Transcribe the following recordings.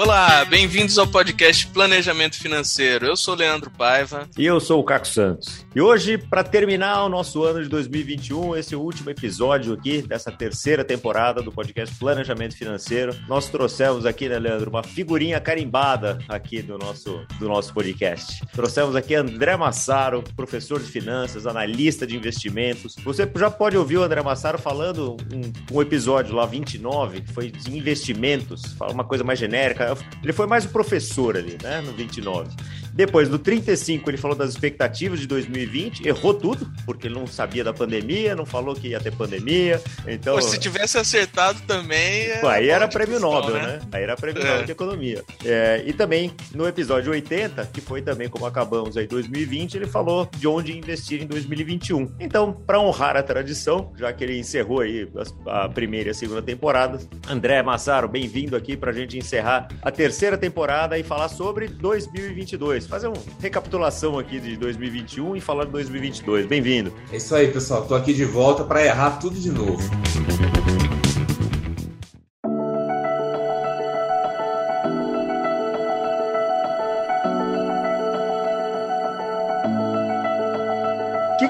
Olá, bem-vindos ao podcast Planejamento Financeiro. Eu sou Leandro Paiva. E eu sou o Caco Santos. E hoje, para terminar o nosso ano de 2021, esse último episódio aqui dessa terceira temporada do podcast Planejamento Financeiro, nós trouxemos aqui, né, Leandro, uma figurinha carimbada aqui do nosso, do nosso podcast. Trouxemos aqui André Massaro, professor de finanças, analista de investimentos. Você já pode ouvir o André Massaro falando um, um episódio lá, 29, que foi de investimentos, fala uma coisa mais genérica ele foi mais o professor ali, né? No 29. Depois, no 35, ele falou das expectativas de 2020, errou tudo, porque ele não sabia da pandemia, não falou que ia ter pandemia. Então. Pô, se tivesse acertado também. Pô, aí era prêmio Nobel, né? né? Aí era prêmio é. Nobel de Economia. É, e também, no episódio 80, que foi também como acabamos aí 2020, ele falou de onde investir em 2021. Então, para honrar a tradição, já que ele encerrou aí a primeira e a segunda temporada, André Massaro, bem-vindo aqui para a gente encerrar a terceira temporada e falar sobre 2022 fazer uma recapitulação aqui de 2021 e falar de 2022. Bem-vindo. É isso aí, pessoal. Tô aqui de volta para errar tudo de novo.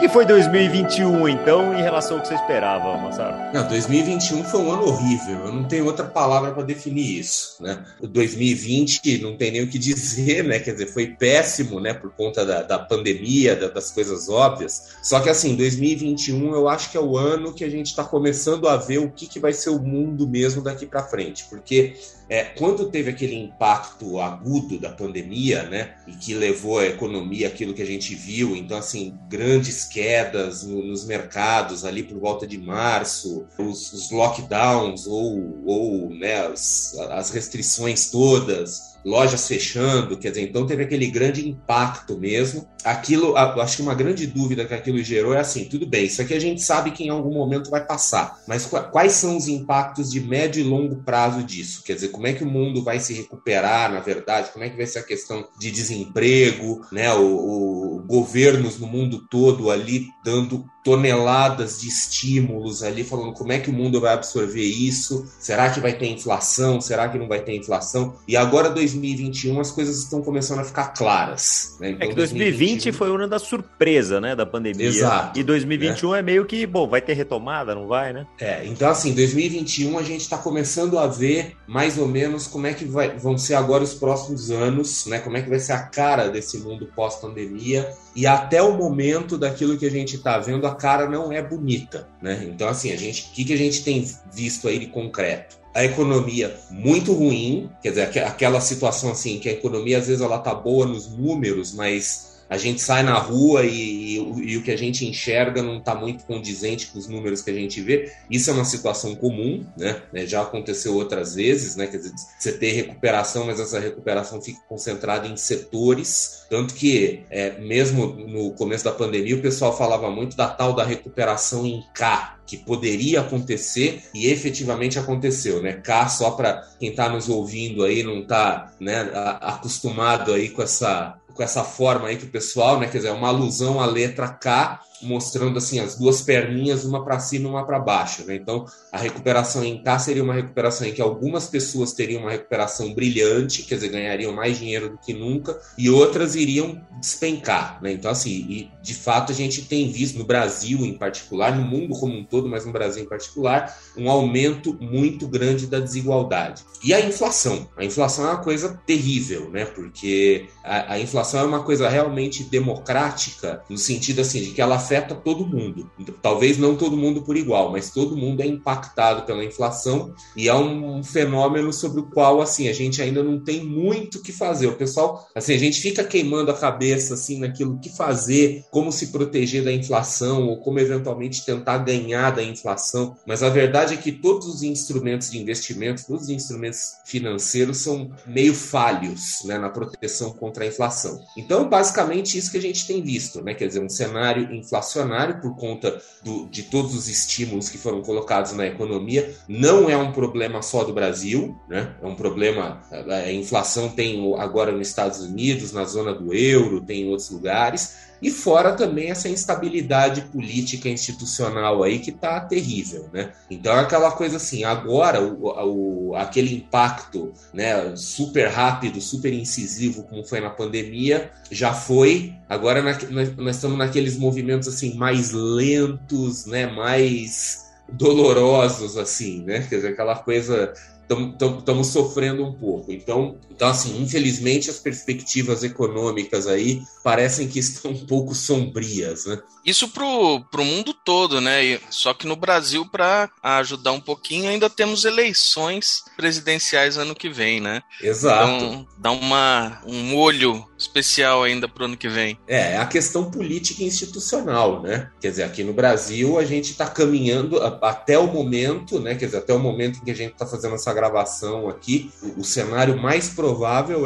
Que, foi 2021, então, em relação ao que você esperava, Massaro? Não, 2021 foi um ano horrível. Eu não tenho outra palavra para definir isso, né? 2020 não tem nem o que dizer, né? Quer dizer, foi péssimo, né? Por conta da, da pandemia, da, das coisas óbvias. Só que, assim, 2021 eu acho que é o ano que a gente está começando a ver o que, que vai ser o mundo mesmo daqui para frente. Porque é, quando teve aquele impacto agudo da pandemia, né, e que levou a economia aquilo que a gente viu, então assim grandes quedas no, nos mercados ali por volta de março, os, os lockdowns ou, ou né, as, as restrições todas, lojas fechando, quer dizer, então teve aquele grande impacto mesmo. Aquilo, acho que uma grande dúvida que aquilo gerou é assim, tudo bem, isso aqui a gente sabe que em algum momento vai passar, mas quais são os impactos de médio e longo prazo disso? Quer dizer, como é que o mundo vai se recuperar, na verdade? Como é que vai ser a questão de desemprego, né? O, o governos no mundo todo ali dando toneladas de estímulos ali, falando como é que o mundo vai absorver isso, será que vai ter inflação, será que não vai ter inflação? E agora, 2021, as coisas estão começando a ficar claras. Né? Então, é que 2020 2021... foi o ano da surpresa, né, da pandemia. Exato. E 2021 né? é meio que, bom, vai ter retomada, não vai, né? É, então assim, 2021 a gente está começando a ver mais ou menos como é que vai, vão ser agora os próximos anos, né, como é que vai ser a cara desse mundo pós-pandemia e até o momento daquilo que a gente está vendo a cara não é bonita, né? Então, assim, a gente, o que, que a gente tem visto aí de concreto? A economia muito ruim, quer dizer, aquela situação assim que a economia às vezes ela tá boa nos números, mas a gente sai na rua e, e, e o que a gente enxerga não está muito condizente com os números que a gente vê. Isso é uma situação comum, né? É, já aconteceu outras vezes, né? Quer dizer, você ter recuperação, mas essa recuperação fica concentrada em setores. Tanto que, é, mesmo no começo da pandemia, o pessoal falava muito da tal da recuperação em K, que poderia acontecer e efetivamente aconteceu, né? K só para quem está nos ouvindo aí não está né, acostumado aí com essa com essa forma aí que o pessoal, né, quer dizer, é uma alusão à letra K, mostrando assim as duas perninhas, uma para cima e uma para baixo. Né? Então, a recuperação em K seria uma recuperação em que algumas pessoas teriam uma recuperação brilhante, quer dizer, ganhariam mais dinheiro do que nunca, e outras iriam despencar. Né? Então, assim, e de fato a gente tem visto no Brasil em particular, no mundo como um todo, mas no Brasil em particular, um aumento muito grande da desigualdade. E a inflação. A inflação é uma coisa terrível, né? Porque a, a inflação é uma coisa realmente democrática, no sentido assim, de que ela afeta todo mundo. Talvez não todo mundo por igual, mas todo mundo é impactado pela inflação e é um fenômeno sobre o qual assim a gente ainda não tem muito o que fazer. O pessoal, assim, a gente fica queimando a cabeça assim naquilo que fazer, como se proteger da inflação ou como eventualmente tentar ganhar da inflação, mas a verdade é que todos os instrumentos de investimento, todos os instrumentos financeiros são meio falhos, né, na proteção contra a inflação. Então, basicamente isso que a gente tem visto, né, quer dizer, um cenário inflacionário inflacionário por conta do, de todos os estímulos que foram colocados na economia. Não é um problema só do Brasil, né? É um problema. A inflação tem agora nos Estados Unidos, na zona do euro, tem em outros lugares E fora também essa instabilidade política institucional aí que tá terrível, né? Então é aquela coisa assim, agora o, o, aquele impacto né, super rápido, super incisivo como foi na pandemia, já foi. Agora na, nós, estamos naqueles movimentos assim mais lentos, né? Mais dolorosos, assim, né? Quer dizer, aquela coisa estamos sofrendo um pouco. Então, então, assim, infelizmente as perspectivas econômicas aí parecem que estão um pouco sombrias, né? Isso pro, pro mundo todo, né? Só que no Brasil, para ajudar um pouquinho, ainda temos eleições presidenciais ano que vem, né? Exato. Então, dá uma, um molho especial ainda pro ano que vem. É, é a questão política e institucional, né? Quer dizer, aqui no Brasil a gente está caminhando até o momento, né? Quer dizer, até o momento em que a gente está fazendo essa gravação aqui, o, o cenário mais provável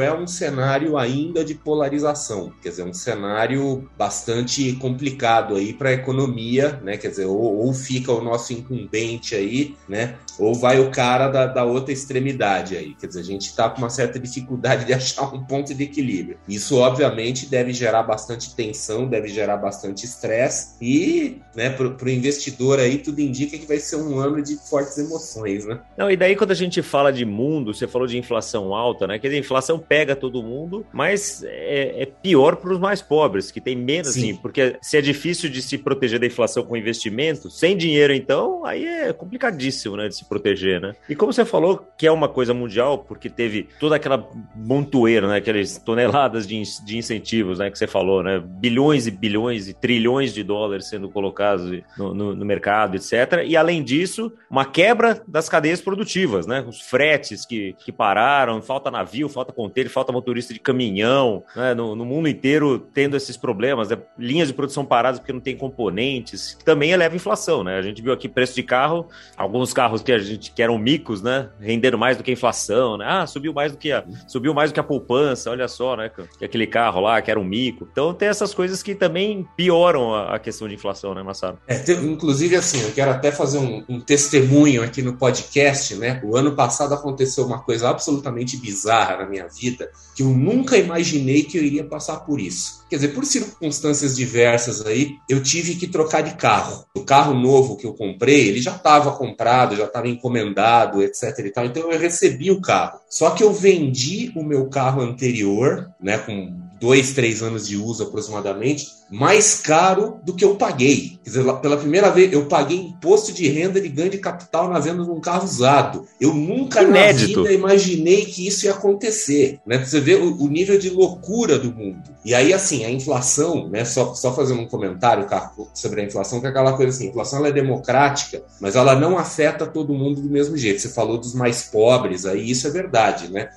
é um cenário ainda de polarização, quer dizer, um cenário bastante complicado aí para a economia, né? Quer dizer, ou, ou, fica o nosso incumbente aí, né? Ou vai o cara da, da outra extremidade aí. Quer dizer, a gente está com uma certa dificuldade de achar um ponto de equilíbrio. Isso, obviamente, deve gerar bastante tensão, deve gerar bastante estresse e, né, para o investidor aí, tudo indica que vai ser um ano de fortes emoções, né? Não, e daí quando a gente fala de mundo, você falou de inflação alta, né? Que a inflação pega todo mundo, mas é, é pior para os mais pobres, que tem menos, Sim. assim, porque se é difícil de se proteger da inflação com investimento, sem dinheiro, então, aí é complicadíssimo, né, de se proteger, né? E como você falou que é uma coisa mundial, porque teve toda aquela montoeira, né, aquelas toneladas de, de incentivos, né, que você falou, né, bilhões e bilhões e trilhões de dólares sendo colocados no, no, no mercado, etc. E além disso, uma quebra das cadeias produtivas, né, os fretes que, que pararam, falta navio, falta container, falta motorista de caminhão, né? no, no, mundo inteiro tendo esses problemas, né? linhas de produção paradas porque não tem componentes, que também eleva a inflação, né? A gente viu aqui preço de carro, alguns carros que a gente que eram micos, né? Rendendo mais do que a inflação, né? Ah, subiu mais do que a, subiu mais do que a poupança, olha só, né? Que aquele carro lá que era um mico. Então tem essas coisas que também pioram a, a questão de inflação, né, Massaro? É, inclusive assim, eu quero até fazer um, um testemunho aqui no podcast, né? O ano passado aconteceu uma coisa absolutamente bizarra na minha vida, que eu nunca imaginei que eu iria passar por isso. Quer dizer, por circunstâncias diversas aí, eu tive que trocar de carro. O carro novo que eu comprei, ele já estava comprado, já estava encomendado, etc e tal. Então eu recebi o carro. Só que eu vendi o meu carro anterior, né, com dois, três anos de uso aproximadamente, mais caro do que eu paguei. Quer dizer, pela primeira vez, eu paguei imposto de renda de ganho de capital na venda de um carro usado. Eu nunca Inédito. na vida imaginei que isso ia acontecer. Né? Você vê o, o, nível de loucura do mundo. E aí, assim, a inflação, né? Só, só fazendo um comentário Carlos, sobre a inflação, que é aquela coisa assim: a inflação é democrática, mas ela não afeta todo mundo do mesmo jeito. Você falou dos mais pobres, aí isso é verdade, né?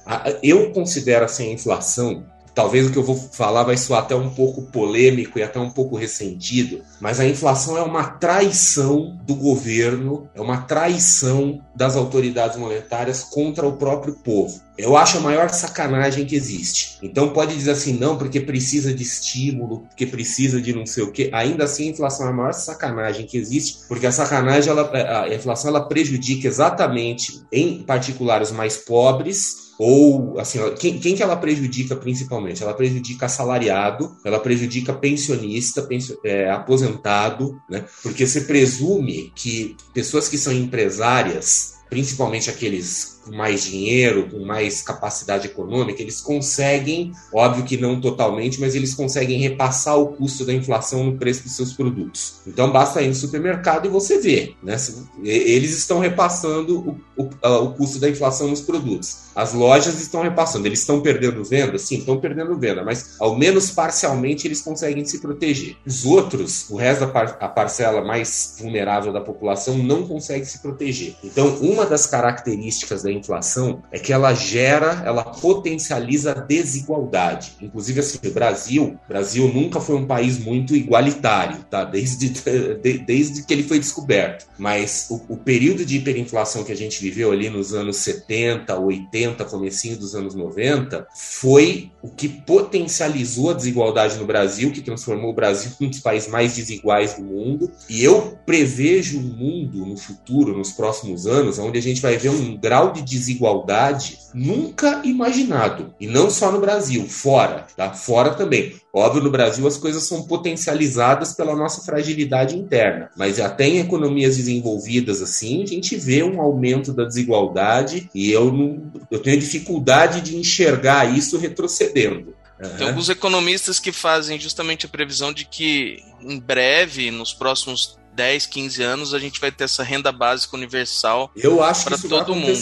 Eu considero assim a inflação Talvez o que eu vou falar vai soar até um pouco polêmico e até um pouco ressentido, mas a inflação é uma traição do governo, é uma traição das autoridades monetárias contra o próprio povo. Eu acho a maior sacanagem que existe. Então pode dizer assim, não, porque precisa de estímulo, porque precisa de não sei o quê. Ainda assim, a inflação é a maior sacanagem que existe, porque a sacanagem, ela, a inflação, ela prejudica exatamente, em particular, os mais pobres ou assim, quem, quem que ela prejudica principalmente? Ela prejudica assalariado, ela prejudica pensionista, pensio, é, aposentado, né? Porque você presume que pessoas que são empresárias, principalmente aqueles com mais dinheiro, com mais capacidade econômica, eles conseguem, óbvio que não totalmente, mas eles conseguem repassar o custo da inflação no preço dos seus produtos. Então basta ir no supermercado e você vê, né? Eles estão repassando o, o, o custo da inflação nos produtos. As lojas estão repassando. Eles estão perdendo venda? Sim, estão perdendo venda, mas ao menos parcialmente eles conseguem se proteger. Os outros, o resto da par a parcela mais vulnerável da população, não consegue se proteger. Então, uma das características da inflação é que ela gera, ela potencializa a desigualdade. Inclusive, assim, o Brasil, Brasil nunca foi um país muito igualitário, tá? Desde, de, desde que ele foi descoberto. Mas o, o, período de hiperinflação que a gente viveu ali nos anos 70, 80, comecinho dos anos 90, foi o que potencializou a desigualdade no Brasil, que transformou o Brasil em um dos países mais desiguais do mundo. E eu prevejo um mundo no futuro, nos próximos anos, onde a gente vai ver um grau de desigualdade nunca imaginado. E não só no Brasil, fora, tá? Fora também. Óbvio, no Brasil as coisas são potencializadas pela nossa fragilidade interna, mas até em economias desenvolvidas assim, a gente vê um aumento da desigualdade e eu não, eu tenho dificuldade de enxergar isso retrocedendo. Uhum. Tem alguns economistas que fazem justamente a previsão de que em breve, nos próximos 10, 15 anos, a gente vai ter essa renda básica universal para todo mundo.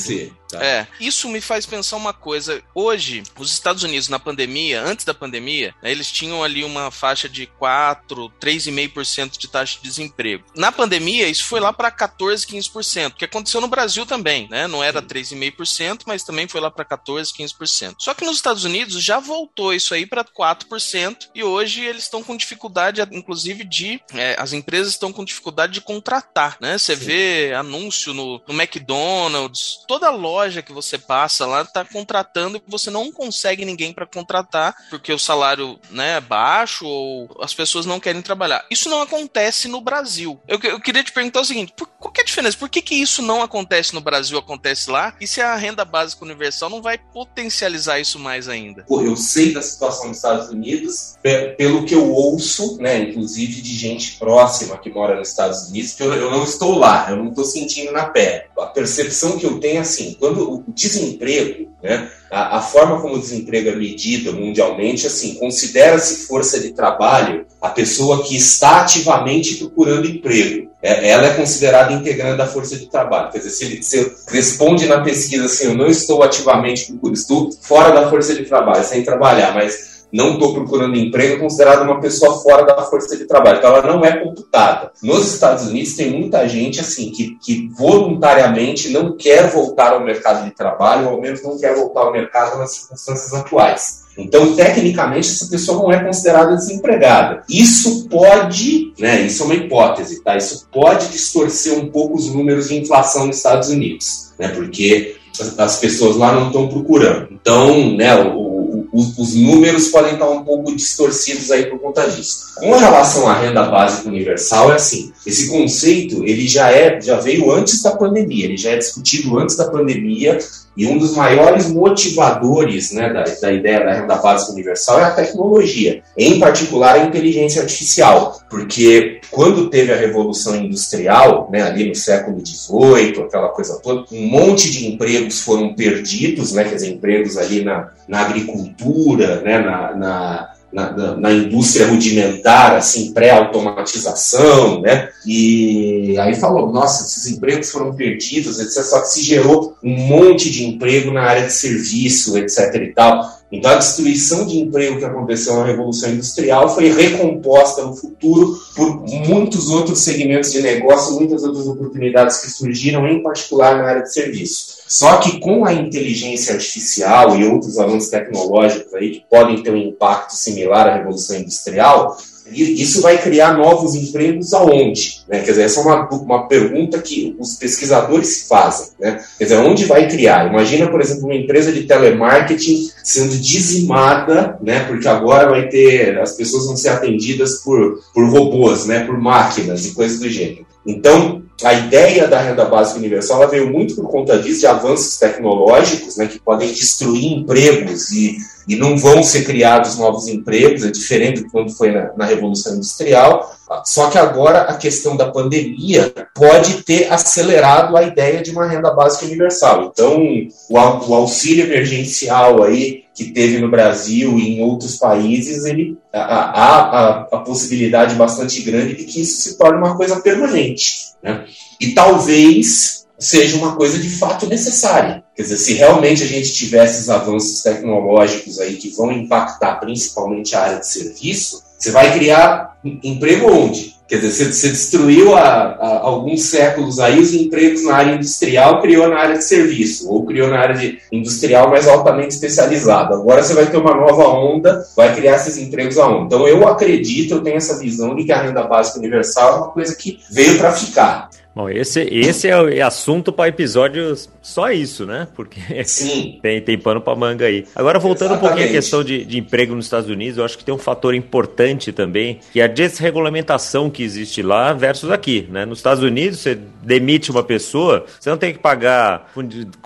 Tá. É, isso me faz pensar uma coisa. Hoje, os Estados Unidos na pandemia, antes da pandemia, né, eles tinham ali uma faixa de 4, 3,5% de taxa de desemprego. Na pandemia, isso foi lá para 14, 15%, que aconteceu no Brasil também, né? Não era 3,5%, mas também foi lá para 14, 15%. Só que nos Estados Unidos já voltou isso aí para 4% e hoje eles estão com dificuldade, inclusive, de. É, as empresas estão com dificuldade de contratar, né? Você vê anúncio no, no McDonald's, toda loja loja que você passa lá tá contratando e você não consegue ninguém para contratar porque o salário né, é baixo ou as pessoas não querem trabalhar. Isso não acontece no Brasil. Eu, eu queria te perguntar o seguinte: por, qual que é a diferença? Por que, que isso não acontece no Brasil, acontece lá? E se a renda básica universal não vai potencializar isso mais ainda? Eu sei da situação dos Estados Unidos, pelo que eu ouço, né, inclusive de gente próxima que mora nos Estados Unidos, que eu, eu não estou lá, eu não estou sentindo na pele. A percepção que eu tenho é assim, quando quando o desemprego, né, a, a, forma como o desemprego é medido mundialmente, assim, considera-se força de trabalho a pessoa que está ativamente procurando emprego. É, ela é considerada integrante da força de trabalho. Quer dizer, se ele se responde na pesquisa assim, eu não estou ativamente procurando, estou fora da força de trabalho, sem trabalhar, mas não estou procurando emprego, é considerada uma pessoa fora da força de trabalho. Então, ela não é computada. Nos Estados Unidos, tem muita gente assim que, que voluntariamente não quer voltar ao mercado de trabalho, ou ao menos não quer voltar ao mercado nas circunstâncias atuais. Então, tecnicamente, essa pessoa não é considerada desempregada. Isso pode, né, isso é uma hipótese, tá? Isso pode distorcer um pouco os números de inflação nos Estados Unidos, né? Porque as pessoas lá não estão procurando. Então, né, o, os, os, números podem estar um pouco distorcidos aí por conta disso. Com relação à renda básica universal, é assim, esse conceito ele já é, já veio antes da pandemia, ele já é discutido antes da pandemia e um dos maiores motivadores né, da, da ideia da renda básica universal é a tecnologia, em particular a inteligência artificial, porque quando teve a revolução industrial, né, ali no século XVIII, aquela coisa toda, um monte de empregos foram perdidos, né, quer dizer, empregos ali na, na agricultura, né, na, na na, na, na, indústria rudimentar, assim, pré-automatização, né? E aí falou, nossa, esses empregos foram perdidos, etc. Só que se gerou um monte de emprego na área de serviço, etc. e tal. Então, a destruição de emprego que aconteceu na Revolução Industrial foi recomposta no futuro por muitos outros segmentos de negócio, muitas outras oportunidades que surgiram, em particular na área de serviço. Só que com a inteligência artificial e outros avanços tecnológicos aí que podem ter um impacto similar à Revolução Industrial, isso vai criar novos empregos aonde? Né? Quer dizer, essa é uma, uma pergunta que os pesquisadores fazem. Né? Quer dizer, onde vai criar? Imagina, por exemplo, uma empresa de telemarketing sendo dizimada, né? porque agora vai ter, as pessoas vão ser atendidas por, por robôs, né? por máquinas e coisas do gênero. Então, a ideia da renda básica universal ela veio muito por conta disso, de avanços tecnológicos, né, que podem destruir empregos e, e não vão ser criados novos empregos, é diferente do quando foi na, na Revolução Industrial. Só que agora a questão da pandemia pode ter acelerado a ideia de uma renda básica universal. Então, o, o auxílio emergencial aí que teve no Brasil e em outros países, ele há a, a, possibilidade bastante grande de que isso se torne uma coisa permanente. Né? E talvez seja uma coisa de fato necessária. Quer dizer, se realmente a gente tivesse esses avanços tecnológicos aí que vão impactar principalmente a área de serviço, você vai criar emprego onde? Quer dizer, você, destruiu há, alguns séculos aí os empregos na área industrial, criou na área de serviço, ou criou na área de industrial mais altamente especializada. Agora você vai ter uma nova onda, vai criar esses empregos aonde? Então eu acredito, eu tenho essa visão de que a renda básica universal é uma coisa que veio para ficar. Bom, esse, esse é, é assunto para episódios só isso, né? Porque Sim. tem, tem pano para manga aí. Agora, voltando Exatamente. um pouquinho à questão de, de emprego nos Estados Unidos, eu acho que tem um fator importante também, que é a desregulamentação que existe lá versus aqui, né? Nos Estados Unidos, você demite uma pessoa, você não tem que pagar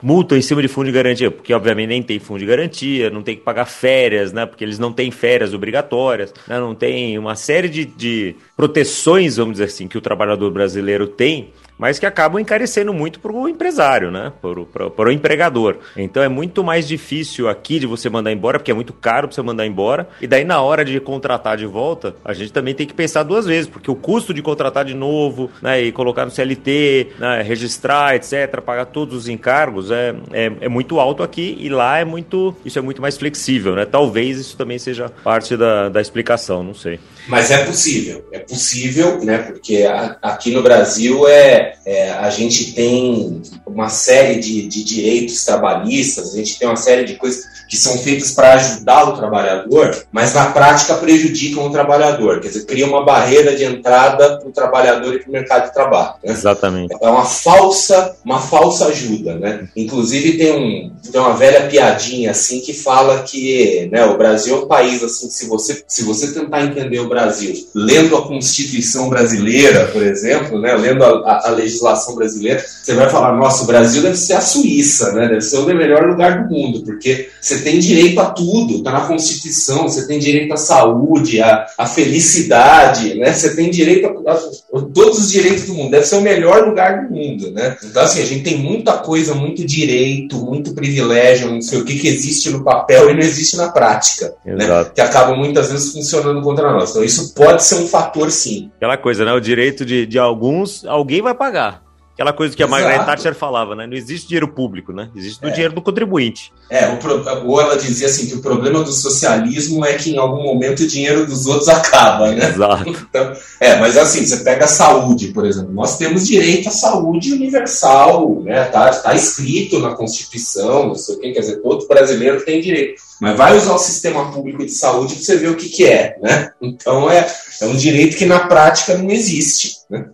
multa em cima de fundo de garantia, porque obviamente nem tem fundo de garantia, não tem que pagar férias, né? Porque eles não têm férias obrigatórias, né? não tem uma série de, de proteções, vamos dizer assim, que o trabalhador brasileiro tem mas que acabam encarecendo muito para o empresário, né? Para o empregador. Então é muito mais difícil aqui de você mandar embora, porque é muito caro para você mandar embora. E daí, na hora de contratar de volta, a gente também tem que pensar duas vezes, porque o custo de contratar de novo, né? E colocar no CLT, né, registrar, etc., pagar todos os encargos, é, é, é, muito alto aqui e lá é muito. Isso é muito mais flexível, né? Talvez isso também seja parte da, da explicação, não sei. Mas é possível, é possível, né? Porque a, aqui no Brasil é, é, a gente tem uma série de, de direitos trabalhistas, a gente tem uma série de coisas que são feitas para ajudar o trabalhador, mas na prática prejudicam o trabalhador. Quer dizer, cria uma barreira de entrada para o trabalhador e para o mercado de trabalho. Né? Exatamente. É uma falsa, uma falsa ajuda, né? Inclusive tem, um, tem uma velha piadinha assim que fala que né, o Brasil é um país assim, se você, se você tentar entender o Brasil lendo a Constituição brasileira, por exemplo, né, lendo a, a, legislação brasileira, você vai falar, nossa, o Brasil deve ser a Suíça, né? Deve ser o melhor lugar do mundo, porque você tem direito a tudo, está na Constituição, você tem direito à saúde, à, à felicidade, né? Você tem direito a, a, a, todos os direitos do mundo. Deve ser o melhor lugar do mundo, né? Então, assim, a gente tem muita coisa, muito direito, muito privilégio, não sei o que, que existe no papel e não existe na prática, né? Que acaba muitas vezes funcionando contra nós. Então, isso pode ser um fator, sim. Aquela coisa, né? O direito de, de alguns, alguém vai pagar. Aquela coisa que a Margaret Thatcher falava, né? Não existe dinheiro público, né? Existe é. o dinheiro do contribuinte. É, o pro... ou ela dizia assim que o problema do socialismo é que em algum momento o dinheiro dos outros acaba, né? Exato. Então, é, mas assim, você pega a saúde, por exemplo. Nós temos direito à saúde universal, né? Tá, tá escrito na Constituição, não sei o quê, quer dizer, todo brasileiro tem direito. Mas vai usar o sistema público de saúde para você ver o que, que é, né? Então é, é um direito que na prática não existe, né?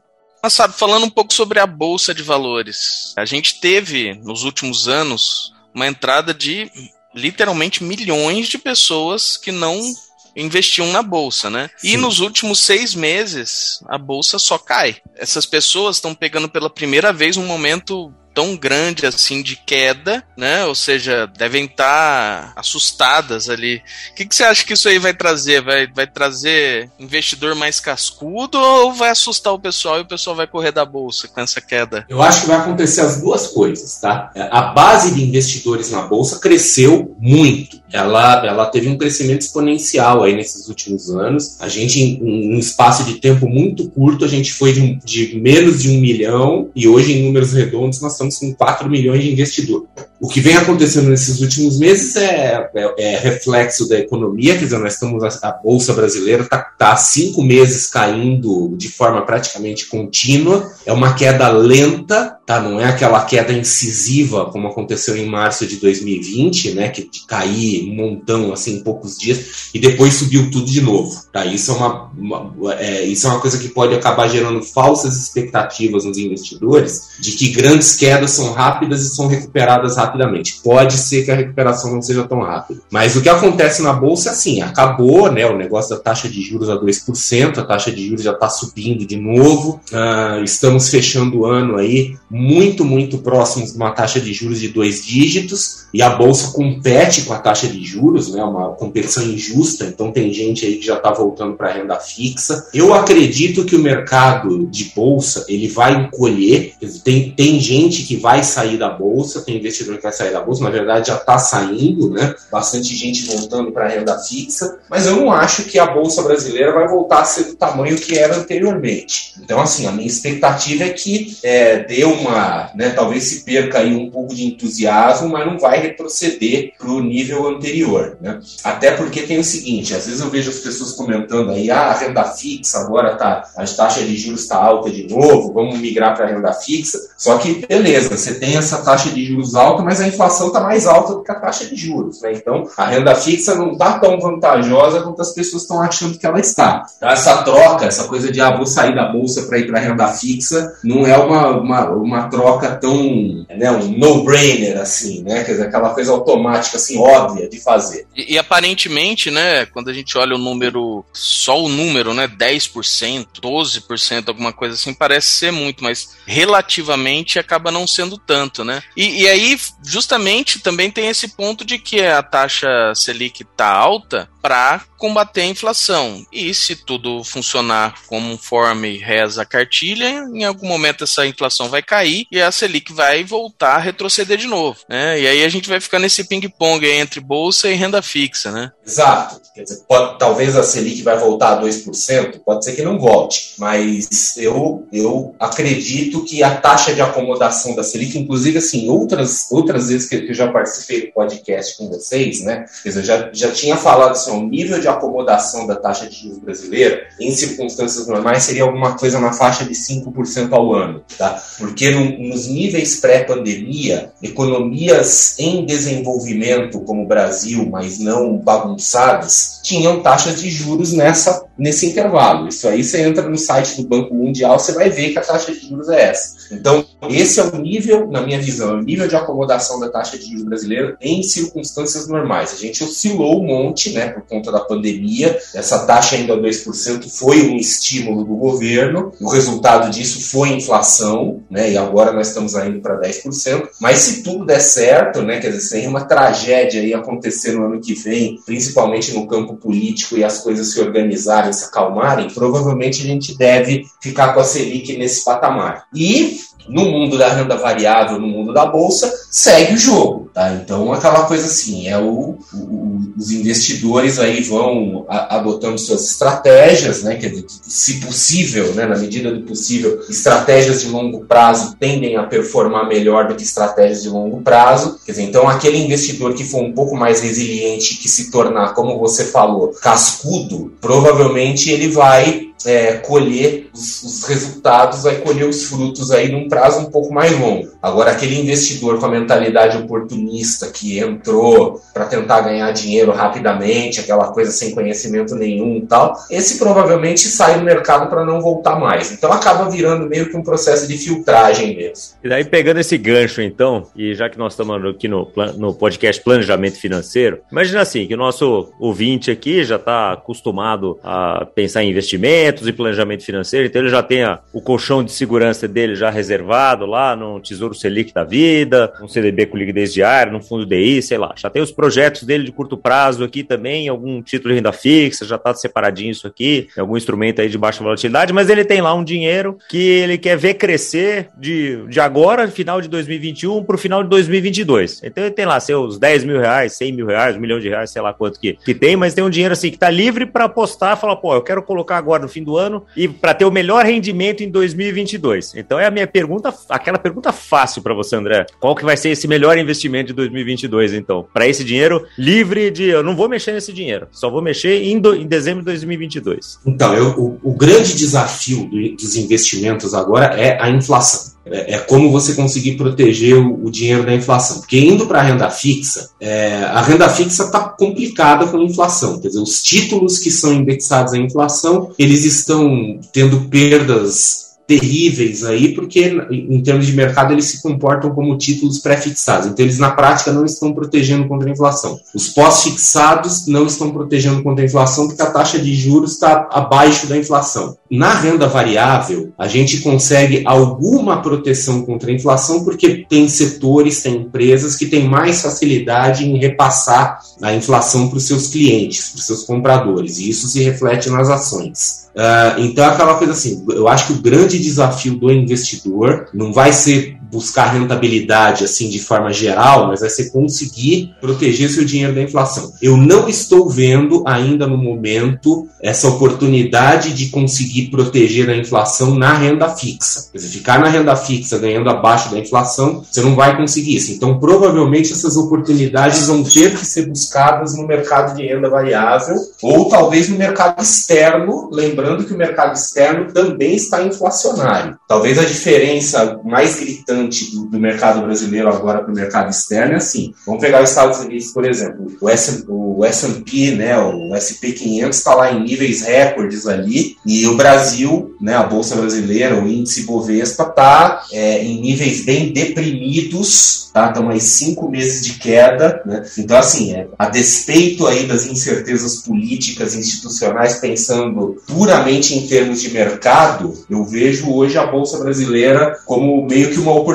Mas sabe, falando um pouco sobre a bolsa de valores, a gente teve nos últimos anos uma entrada de literalmente milhões de pessoas que não investiam na bolsa, né? Sim. E nos últimos seis meses a bolsa só cai. Essas pessoas estão pegando pela primeira vez um momento tão grande assim de queda, né? Ou seja, devem estar tá assustadas ali. O que, que você acha que isso aí vai trazer? Vai, vai trazer investidor mais cascudo ou vai assustar o pessoal e o pessoal vai correr da bolsa com essa queda? Eu acho que vai acontecer as duas coisas, tá? A base de investidores na bolsa cresceu muito. Ela, ela teve um crescimento exponencial aí nesses últimos anos. A gente, em um espaço de tempo muito curto, a gente foi de, de menos de um milhão e hoje, em números redondos, nós estamos com 4 milhões de investidores. O que vem acontecendo nesses últimos meses é, é, é reflexo da economia, quer dizer, nós estamos, a, a Bolsa Brasileira está tá há cinco meses caindo de forma praticamente contínua, é uma queda lenta, tá? não é aquela queda incisiva como aconteceu em março de 2020, né? que cair um montão assim, em poucos dias, e depois subiu tudo de novo. Tá? Isso, é uma, uma é, isso é uma coisa que pode acabar gerando falsas expectativas nos investidores de que grandes quedas são rápidas e são recuperadas rapidamente. Pode ser que a recuperação não seja tão rápida. Mas o que acontece na Bolsa é assim, acabou né, o negócio da taxa de juros a 2%, a taxa de juros já está subindo de novo, uh, estamos fechando o ano aí muito, muito próximos de uma taxa de juros de dois dígitos, e a Bolsa compete com a taxa de juros, né, uma competição injusta, então tem gente aí que já está voltando para a renda fixa. Eu acredito que o mercado de Bolsa ele vai encolher, tem, tem gente que vai sair da Bolsa, tem investidor que vai sair da Bolsa, na verdade já está saindo, né, bastante gente voltando para a renda fixa, mas eu não acho que a Bolsa brasileira vai voltar a ser do tamanho que era anteriormente. Então, assim, a minha expectativa é que é, dê um né, talvez se perca aí um pouco de entusiasmo, mas não vai retroceder para o nível anterior, né? Até porque tem o seguinte, às vezes eu vejo as pessoas comentando aí, ah, a renda fixa agora tá, a taxa de juros está alta de novo, vamos migrar para a renda fixa. Só que beleza, você tem essa taxa de juros alta, mas a inflação está mais alta do que a taxa de juros, né? Então a renda fixa não está tão vantajosa quanto as pessoas estão achando que ela está. Então, essa troca, essa coisa de ah, vou sair da bolsa para ir para a renda fixa, não é uma, uma, uma troca tão, né, um no-brainer assim, né? Quer dizer, aquela coisa automática, assim, óbvia de fazer. E, e, aparentemente, né, quando a gente olha o número, só o número, né, 10%, 12%, alguma coisa assim, parece ser muito, mas relativamente acaba não sendo tanto, né? E, e aí, justamente, também tem esse ponto de que a taxa Selic tá alta para combater a inflação. E se tudo funcionar conforme reza a cartilha, em algum momento essa inflação vai cair e a Selic vai voltar a retroceder de novo, né? E aí a gente vai ficar nesse ping-pong entre bolsa e renda fixa, né? Exato. Quer dizer, pode, talvez a Selic vai voltar a 2%, pode ser que não volte, mas eu, eu acredito que a taxa de acomodação da Selic, inclusive assim, outras, outras vezes que eu já participei do podcast com vocês, né? Quer dizer, já, já tinha falado assim, o nível de acomodação da taxa de juros brasileira, em circunstâncias normais, seria alguma coisa na faixa de 5% ao ano, tá? Porque no, nos níveis pré-pandemia, economias em desenvolvimento como o Brasil, mas não bagunçadas, tinham taxas de juros nessa, nesse intervalo. Isso aí você entra no site do Banco Mundial, você vai ver que a taxa de juros é essa. Então, esse é o nível, na minha visão, é o nível de acomodação da taxa de juros brasileira em circunstâncias normais. A gente oscilou um monte, né, por conta da pandemia. Essa taxa ainda 2% foi um estímulo do governo. O resultado disso foi inflação, né, e agora nós estamos indo para 10%. Mas se tudo der certo, né, quer dizer, sem uma tragédia aí acontecer no ano que vem, principalmente no campo político e as coisas se organizarem, se acalmarem, provavelmente a gente deve ficar com a Selic nesse patamar. E no mundo da renda variável, no mundo da bolsa, segue o jogo, tá? Então, aquela coisa assim, é o, o os investidores aí vão a, adotando suas estratégias, né? Que, se possível, né, na medida do possível, estratégias de longo prazo tendem a performar melhor do que estratégias de longo prazo. Quer dizer, então, aquele investidor que for um pouco mais resiliente, que se tornar, como você falou, cascudo, provavelmente ele vai é, colher os, os, resultados, vai colher os frutos aí num prazo um pouco mais longo. Agora, aquele investidor com a mentalidade oportunista que entrou para tentar ganhar dinheiro rapidamente, aquela coisa sem conhecimento nenhum e tal, esse provavelmente sai do mercado para não voltar mais. Então acaba virando meio que um processo de filtragem mesmo. E daí, pegando esse gancho, então, e já que nós estamos aqui no, no podcast Planejamento Financeiro, imagina assim, que o nosso ouvinte aqui já está acostumado a pensar em investimento projetos de planejamento financeiro, então ele já tem a, o colchão de segurança dele já reservado lá no Tesouro Selic da vida, um CDB com liquidez diária, no fundo DI, sei lá. Já tem os projetos dele de curto prazo aqui também, algum título de renda fixa, já está separadinho isso aqui, algum instrumento aí de baixa volatilidade, mas ele tem lá um dinheiro que ele quer ver crescer de, de agora, final de 2021, para o final de 2022. Então ele tem lá seus 10 mil reais, 100 mil reais, um milhão de reais, sei lá quanto que, que tem, mas tem um dinheiro assim que está livre para apostar, falar, pô, eu quero colocar agora no fim fim do ano e para ter o melhor rendimento em 2022. Então é a minha pergunta, aquela pergunta fácil para você, André. Qual que vai ser esse melhor investimento de 2022, então? Para esse dinheiro livre de eu não vou mexer nesse dinheiro, só vou mexer em, do, em dezembro de 2022. Então, eu, o, o grande desafio do, dos investimentos agora é a inflação. É, é, como você conseguir proteger o, o, dinheiro da inflação. Porque indo para a renda fixa, é, a renda fixa está complicada com a inflação. Quer dizer, os títulos que são indexados à inflação, eles estão tendo perdas terríveis aí, porque em termos de mercado eles se comportam como títulos pré-fixados. Então eles na prática não estão protegendo contra a inflação. Os pós-fixados não estão protegendo contra a inflação porque a taxa de juros está abaixo da inflação. Na renda variável, a gente consegue alguma proteção contra a inflação porque tem setores, tem empresas que têm mais facilidade em repassar a inflação para os seus clientes, para os seus compradores, e isso se reflete nas ações. Uh, então, aquela coisa assim, eu acho que o grande desafio do investidor não vai ser buscar rentabilidade assim de forma geral, mas vai ser conseguir proteger seu dinheiro da inflação. Eu não estou vendo ainda no momento essa oportunidade de conseguir proteger a inflação na renda fixa. Quer dizer, ficar na renda fixa ganhando abaixo da inflação, você não vai conseguir isso. Então, provavelmente essas oportunidades vão ter que ser buscadas no mercado de renda variável ou talvez no mercado externo, lembrando que o mercado externo também está inflacionário. Talvez a diferença mais gritante do, do mercado brasileiro agora para o mercado externo é assim. Vamos pegar os Estados Unidos, por exemplo. O S&P, né, o SP 500 está lá em níveis recordes ali e o Brasil, né, a bolsa brasileira, o índice Bovespa está é, em níveis bem deprimidos, tá? Estão aí cinco meses de queda, né? Então assim, é, a despeito aí das incertezas políticas institucionais, pensando puramente em termos de mercado, eu vejo hoje a bolsa brasileira como meio que uma oportunidade.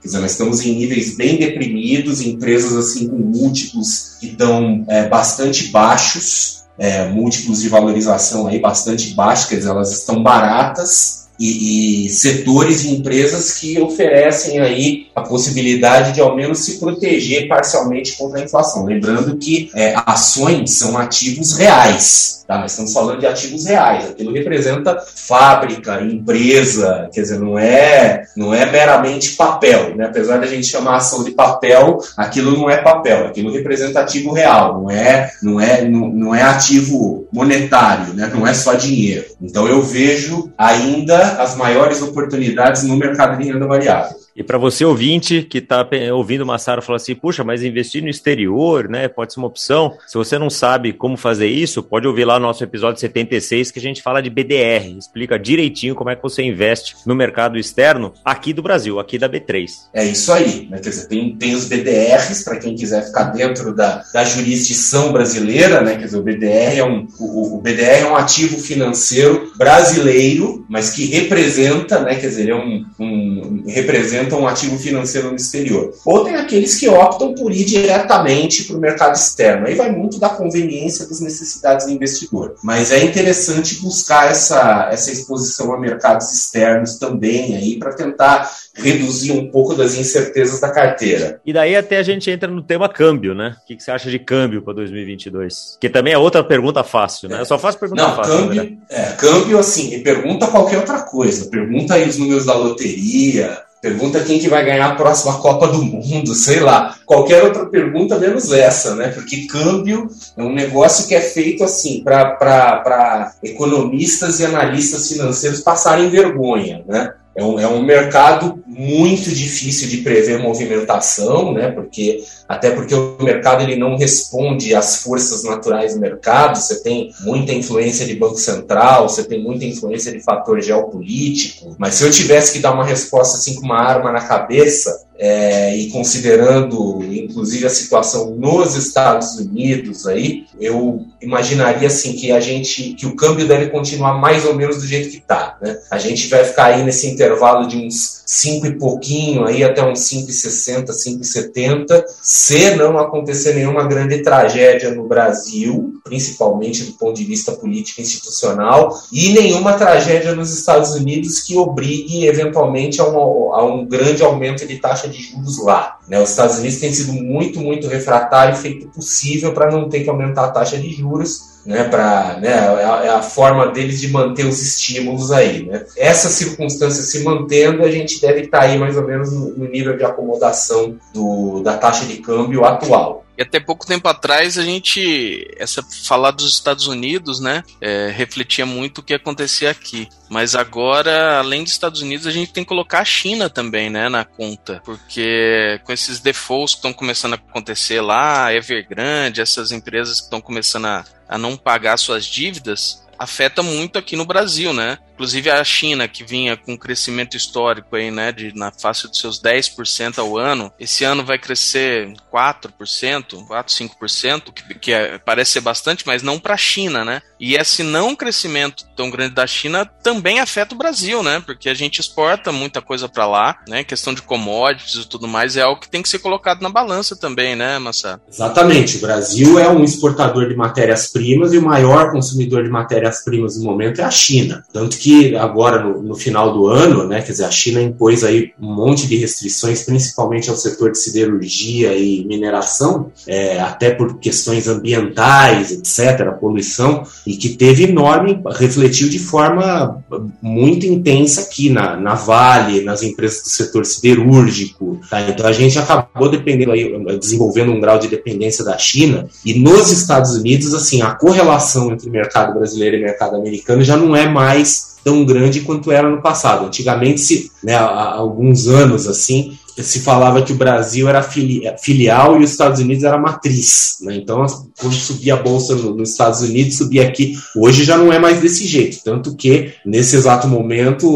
Quer dizer, nós estamos em níveis bem deprimidos, empresas assim com múltiplos que estão é, bastante baixos, é, múltiplos de valorização aí bastante baixos, quer dizer, elas estão baratas, e, e, setores e empresas que oferecem aí a possibilidade de ao menos se proteger parcialmente contra a inflação. Lembrando que é, ações são ativos reais, tá? Nós estamos falando de ativos reais. Aquilo representa fábrica, empresa, quer dizer, não é, não é meramente papel, né? Apesar da gente chamar ação de papel, aquilo não é papel, aquilo representa ativo real, não é, não é, não, não é ativo monetário, né? Não é só dinheiro. Então eu vejo ainda as maiores oportunidades no mercado de renda variável. E para você ouvinte que está ouvindo o Massaro falar assim, puxa, mas investir no exterior, né, pode ser uma opção. Se você não sabe como fazer isso, pode ouvir lá nosso episódio 76 que a gente fala de BDR, explica direitinho como é que você investe no mercado externo aqui do Brasil, aqui da B3. É isso aí, né? Quer dizer, tem, tem os BDRs para quem quiser ficar dentro da, da jurisdição brasileira, né? Quer dizer, o BDR é um o, o BDR é um ativo financeiro brasileiro, mas que representa, né? Quer dizer, é um, um representa representam um ativo financeiro no exterior. Ou tem aqueles que optam por ir diretamente para o mercado externo. Aí vai muito da conveniência das necessidades do investidor. Mas é interessante buscar essa, essa exposição a mercados externos também aí para tentar reduzir um pouco das incertezas da carteira. E daí até a gente entra no tema câmbio, né? O que, que você acha de câmbio para 2022? Que também é outra pergunta fácil, né? Eu só faço pergunta Não, fácil. Câmbio, é, câmbio, assim, pergunta qualquer outra coisa. Pergunta aí os números da loteria, Pergunta quem que vai ganhar a próxima Copa do Mundo, sei lá. Qualquer outra pergunta menos essa, né? Porque câmbio é um negócio que é feito assim para economistas e analistas financeiros passarem vergonha, né? É um, é um mercado muito difícil de prever movimentação, né? Porque até porque o mercado ele não responde às forças naturais do mercado. Você tem muita influência de banco central, você tem muita influência de fator geopolítico. Mas se eu tivesse que dar uma resposta assim com uma arma na cabeça, é, e considerando inclusive a situação nos Estados Unidos aí, eu imaginaria assim que a gente que o câmbio deve continuar mais ou menos do jeito que está. Né? A gente vai ficar aí nesse intervalo de uns 5 e pouquinho aí até uns 5,60, 5,70, se não acontecer nenhuma grande tragédia no Brasil, principalmente do ponto de vista político institucional, e nenhuma tragédia nos Estados Unidos que obrigue eventualmente a um, a um grande aumento de taxa de juros lá. Né? Os Estados Unidos têm sido muito, muito refratário e feito possível para não ter que aumentar a taxa de juros né, para né, é a, é a, forma deles de manter os estímulos aí. Né? Essa circunstância se mantendo, a gente deve estar tá aí mais ou menos no, no nível de acomodação do, da taxa de câmbio atual. E até pouco tempo atrás a gente, essa falar dos Estados Unidos, né, é, refletia muito o que acontecia aqui. Mas agora, além dos Estados Unidos, a gente tem que colocar a China também, né, na conta, porque com esses defaults que estão começando a acontecer lá, Evergrande, essas empresas que estão começando a, a não pagar suas dívidas, afeta muito aqui no Brasil, né? Inclusive a China, que vinha com um crescimento histórico aí, né, de, na face dos seus 10% ao ano, esse ano vai crescer 4%, 4, 5%, que, que é, parece ser bastante, mas não para a China, né? E esse não crescimento tão grande da China também afeta o Brasil, né? Porque a gente exporta muita coisa para lá, né? Questão de commodities e tudo mais é algo que tem que ser colocado na balança também, né, Massa? Exatamente. O Brasil é um exportador de matérias-primas e o maior consumidor de matérias-primas no momento é a China. Tanto que que agora no, no, final do ano, né, quer dizer, a China impôs aí um monte de restrições, principalmente ao setor de siderurgia e mineração, é, até por questões ambientais, etc., poluição, e que teve enorme, refletiu de forma muito intensa aqui na, na Vale, nas empresas do setor siderúrgico. Tá? Então a gente acabou dependendo aí, desenvolvendo um grau de dependência da China, e nos Estados Unidos, assim, a correlação entre mercado brasileiro e mercado americano já não é mais tão grande quanto era no passado. Antigamente, se, né, há alguns anos assim, se falava que o Brasil era filial e os Estados Unidos era matriz. Né? Então, quando subia a bolsa nos Estados Unidos, subia aqui. Hoje já não é mais desse jeito. Tanto que, nesse exato momento,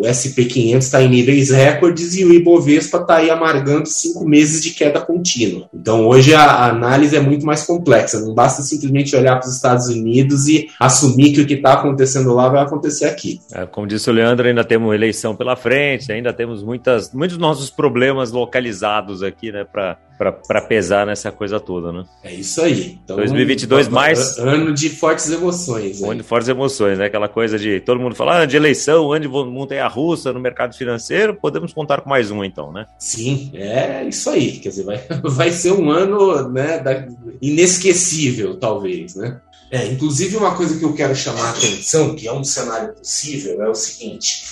o SP500 está em níveis recordes e o Ibovespa está aí amargando cinco meses de queda contínua. Então, hoje a, análise é muito mais complexa. Não basta simplesmente olhar para os Estados Unidos e assumir que o que está acontecendo lá vai acontecer aqui. É, como disse o Leandro, ainda temos eleição pela frente, ainda temos muitas, muitos nossos problemas localizados aqui, né, para pesar nessa coisa toda, né? É isso aí. Então, 2022 mais ano de fortes emoções. Ano de fortes emoções, né? Aquela coisa de todo mundo falar ah, de eleição, ano de montanha russa no mercado financeiro, podemos contar com mais um então, né? Sim, é isso aí. Quer dizer, vai, vai ser um ano, né, da, inesquecível, talvez, né? É, inclusive uma coisa que eu quero chamar a atenção, que é um cenário possível, é o seguinte: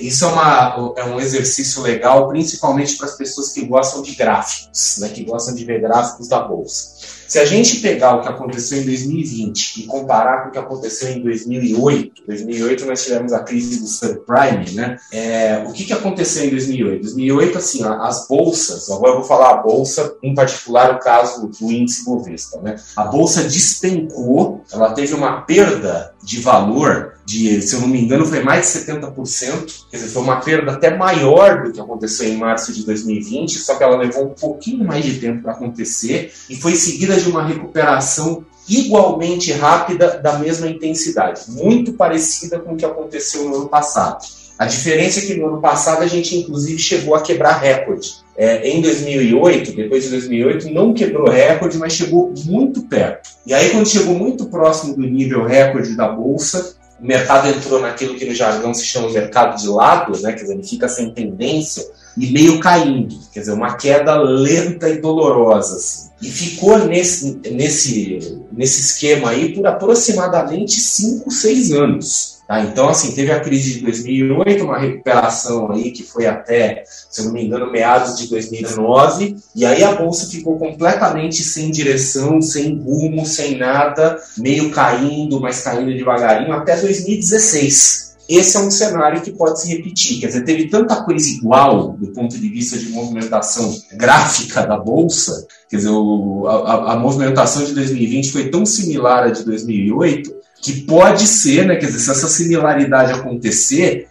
isso é, uma, é um exercício legal, principalmente para as pessoas que gostam de gráficos, né, que gostam de ver gráficos da bolsa. Se a gente pegar o que aconteceu em 2020 e comparar com o que aconteceu em 2008, 2008 nós tivemos a crise do subprime, né? É, o que, que aconteceu em 2008? 2008, assim, as bolsas, agora eu vou falar a bolsa, em particular o caso do índice Bovespa, né? A bolsa despencou, ela teve uma perda de valor de, se eu não me engano, foi mais de 70%, quer dizer, foi uma perda até maior do que aconteceu em março de 2020, só que ela levou um pouquinho mais de tempo para acontecer e foi seguida de uma recuperação igualmente rápida da mesma intensidade, muito parecida com o que aconteceu no ano passado. A diferença é que no ano passado a gente inclusive chegou a quebrar recorde. É, em 2008, depois de 2008, não quebrou recorde, mas chegou muito perto. E aí, quando chegou muito próximo do nível recorde da bolsa, o mercado entrou naquilo que no jargão se chama mercado de lado, né? quer dizer, ele fica sem tendência e meio caindo, quer dizer, uma queda lenta e dolorosa. Assim. E ficou nesse, nesse, nesse esquema aí por aproximadamente 5, 6 anos. Tá? Então, assim, teve a crise de 2008, uma recuperação aí que foi até, se eu não me engano, meados de 2019, e aí a bolsa ficou completamente sem direção, sem rumo, sem nada, meio caindo, mas caindo devagarinho, até 2016 esse é um cenário que pode se repetir. Quer dizer, teve tanta coisa igual do ponto de vista de movimentação gráfica da Bolsa, quer dizer, o, a, a, movimentação de 2020 foi tão similar à de 2008 que pode ser, né, quer dizer, se essa similaridade acontecer,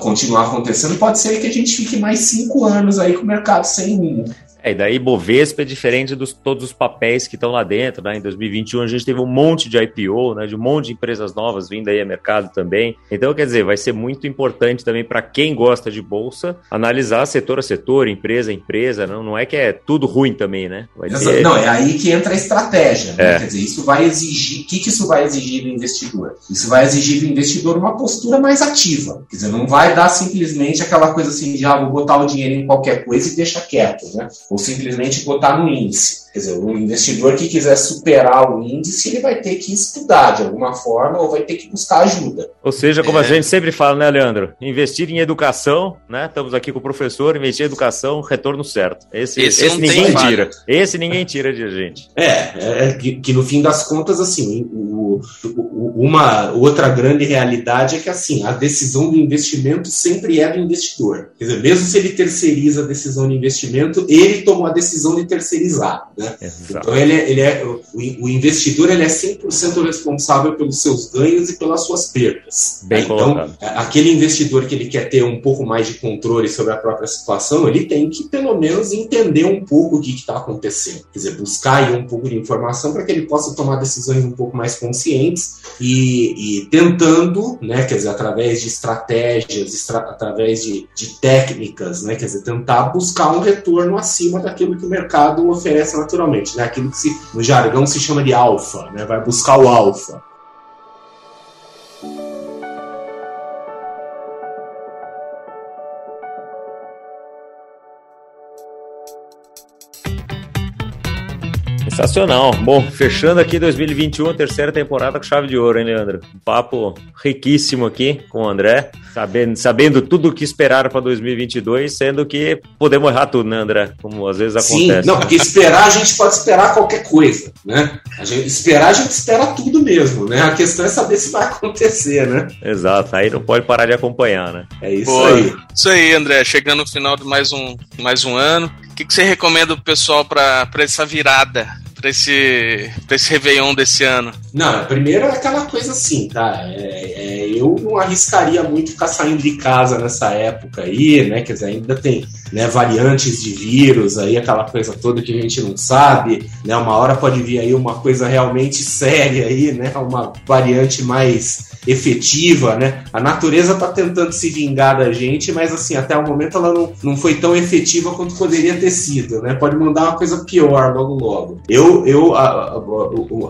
continuar acontecendo, pode ser que a gente fique mais cinco anos aí com o mercado sem rumo. É, e daí Bovespa é diferente dos todos os papéis que estão lá dentro, né? Em 2021 a gente teve um monte de IPO, né? De um monte de empresas novas vindo aí a mercado também. Então, quer dizer, vai ser muito importante também para quem gosta de bolsa analisar setor a setor, empresa a empresa. Não, não é que é tudo ruim também, né? Ter... Não, é aí que entra a estratégia. Né? É. Quer dizer, isso vai exigir. O que, que isso vai exigir do investidor? Isso vai exigir do investidor uma postura mais ativa. Quer dizer, não vai dar simplesmente aquela coisa assim de ah, vou botar o dinheiro em qualquer coisa e deixa quieto, né? Ou simplesmente botar no índice. Quer dizer, o investidor que quiser superar o índice, ele vai ter que estudar de alguma forma ou vai ter que buscar ajuda. Ou seja, como é. a gente sempre fala, né, Leandro? Investir em educação, né? Estamos aqui com o professor, investir em educação, retorno certo. Esse, esse, esse ninguém tira. Esse ninguém tira de a gente. É, é, é que, que, no fim das contas, assim, o, o, uma outra grande realidade é que assim, a decisão do investimento sempre é do investidor. Quer dizer, mesmo se ele terceiriza a decisão de investimento, ele tomou a decisão de terceirizar. Né? Então ele é, ele é o, o, investidor ele é 100% responsável pelos seus ganhos e pelas suas perdas. Bem então, colocado. aquele investidor que ele quer ter um pouco mais de controle sobre a própria situação, ele tem que pelo menos entender um pouco o que está acontecendo. Quer dizer, buscar aí um pouco de informação para que ele possa tomar decisões um pouco mais conscientes e, e tentando, né, quer dizer, através de estratégias, estra através de, de técnicas, né, quer dizer, tentar buscar um retorno acima daquilo que o mercado oferece na naturalmente, né? Aquilo que se, no jargão se chama de alfa, né? Vai buscar o alfa. Sensacional. Bom, fechando aqui 2021, terceira temporada com chave de ouro, hein, Leandro? Um papo riquíssimo aqui com o André, sabendo, sabendo tudo o que esperar para 2022, sendo que podemos errar tudo, né, André? Como às vezes acontece. Sim, não, porque esperar a gente pode esperar qualquer coisa, né? A gente, esperar a gente espera tudo mesmo, né? A questão é saber se vai acontecer, né? Exato, aí não pode parar de acompanhar, né? É isso aí. Isso aí, André, chegando no final de mais um, mais um ano. O que, que você recomenda pro pessoal para essa virada para esse, pra esse Réveillon desse ano? Não, primeiro é aquela coisa assim, tá? É, é, eu não arriscaria muito ficar saindo de casa nessa época aí, né? Quer dizer, ainda tem né, variantes de vírus aí, aquela coisa toda que a gente não sabe, né? Uma hora pode vir aí uma coisa realmente séria aí, né? Uma variante mais efetiva, né? A natureza está tentando se vingar da gente, mas assim, até o momento ela não, não foi tão efetiva quanto poderia ter sido, né? Pode mandar uma coisa pior logo logo. Eu, eu a,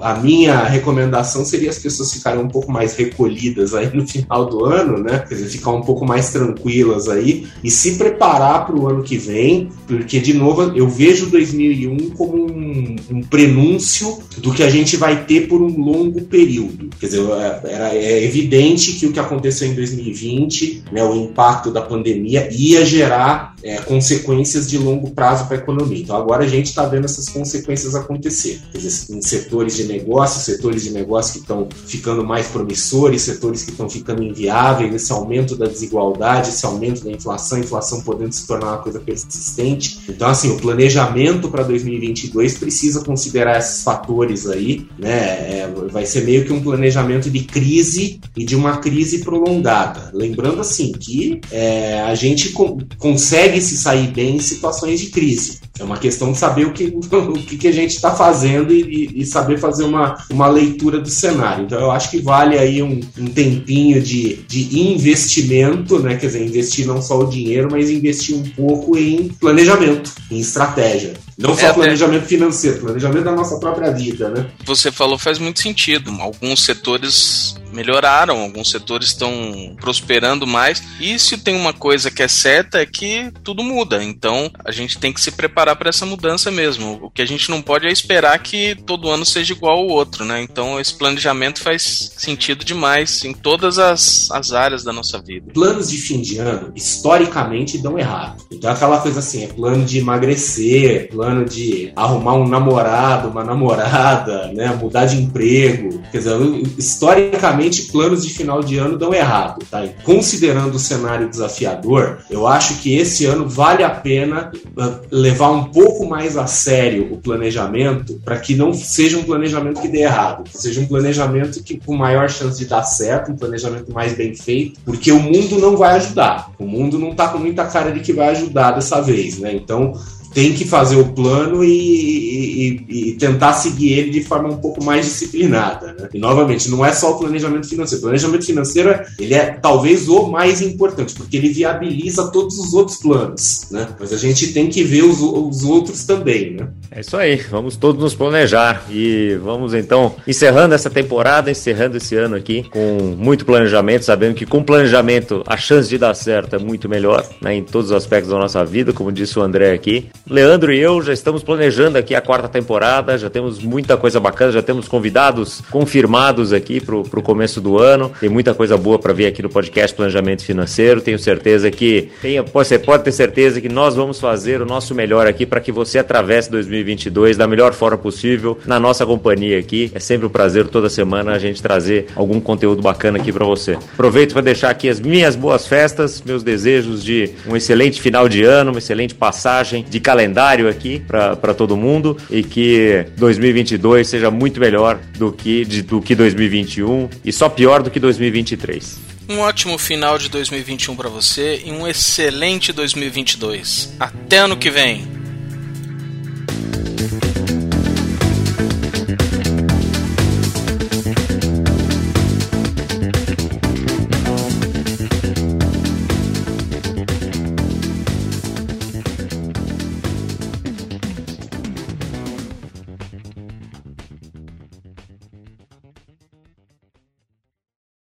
a, a minha recomendação seria as pessoas ficarem um pouco mais recolhidas aí no final do ano, né? Quer dizer, ficar um pouco mais tranquilas aí e se preparar para o ano que vem, porque de novo eu vejo 2001 como um, um prenúncio do que a gente vai ter por um longo período. Quer dizer, era, é evidente que o que aconteceu em 2020, né, o impacto da pandemia, ia gerar é, consequências de longo prazo para a economia. Então agora a gente está vendo essas consequências acontecer. Dizer, em setores de negócio, setores de negócio que estão ficando mais promissores, setores que estão ficando inviáveis, esse aumento da desigualdade, esse aumento da inflação, inflação podendo se tornar uma coisa persistente. Então, assim, o planejamento para 2022 precisa considerar esses fatores aí, né? É, vai ser meio que um planejamento de crise e de uma crise prolongada. Lembrando, assim, que é, a gente co consegue consegue se sair bem em situações de crise. É uma questão de saber o que, o que, a gente está fazendo e, e, saber fazer uma, uma leitura do cenário. Então, eu acho que vale aí um, um tempinho de, de investimento, né? Quer dizer, investir não só o dinheiro, mas investir um pouco em planejamento, em estratégia. Não só é, planejamento financeiro, planejamento da nossa própria vida, né? Você falou faz muito sentido. Alguns setores melhoraram, alguns setores estão prosperando mais. E se tem uma coisa que é certa é que tudo muda. Então a gente tem que se preparar para essa mudança mesmo. O que a gente não pode é esperar que todo ano seja igual ao outro, né? Então esse planejamento faz sentido demais em todas as, as áreas da nossa vida. Planos de fim de ano, historicamente, dão errado. Então aquela coisa assim, é plano de emagrecer, plano de arrumar um namorado, uma namorada, né? Mudar de emprego. Quer dizer, historicamente planos de final de ano dão errado, tá? considerando o cenário desafiador, eu acho que esse ano vale a pena ah, levar um pouco mais a sério o planejamento para que não seja um planejamento que dê errado, que seja um planejamento que com maior chance de dar certo, um planejamento mais bem feito, porque o mundo não vai ajudar. O mundo não está com muita cara de que vai ajudar dessa vez, né? Então, tem que fazer o plano e, e, e, tentar seguir ele de forma um pouco mais disciplinada. Né? E novamente, não é só o planejamento financeiro. O planejamento financeiro ele é talvez o mais importante, porque ele viabiliza todos os outros planos. Né? Mas a gente tem que ver os, os outros também. Né? É isso aí, vamos todos nos planejar e vamos então encerrando essa temporada, encerrando esse ano aqui com muito planejamento, sabendo que com planejamento a chance de dar certo é muito melhor né, em todos os aspectos da nossa vida, como disse o André aqui. Leandro e eu já estamos planejando aqui a quarta temporada, já temos muita coisa bacana, já temos convidados confirmados aqui para o começo do ano. Tem muita coisa boa para ver aqui no podcast Planejamento Financeiro. Tenho certeza que você pode ter certeza que nós vamos fazer o nosso melhor aqui para que você atravesse 2022 da melhor forma possível na nossa companhia aqui. É sempre um prazer toda semana a gente trazer algum conteúdo bacana aqui para você. Aproveito para deixar aqui as minhas boas festas, meus desejos de um excelente final de ano, uma excelente passagem de calendário aqui para todo mundo e que 2022 seja muito melhor do que, de, do que 2021 e só pior do que 2023. Um ótimo final de 2021 para você e um excelente 2022. Até ano que vem!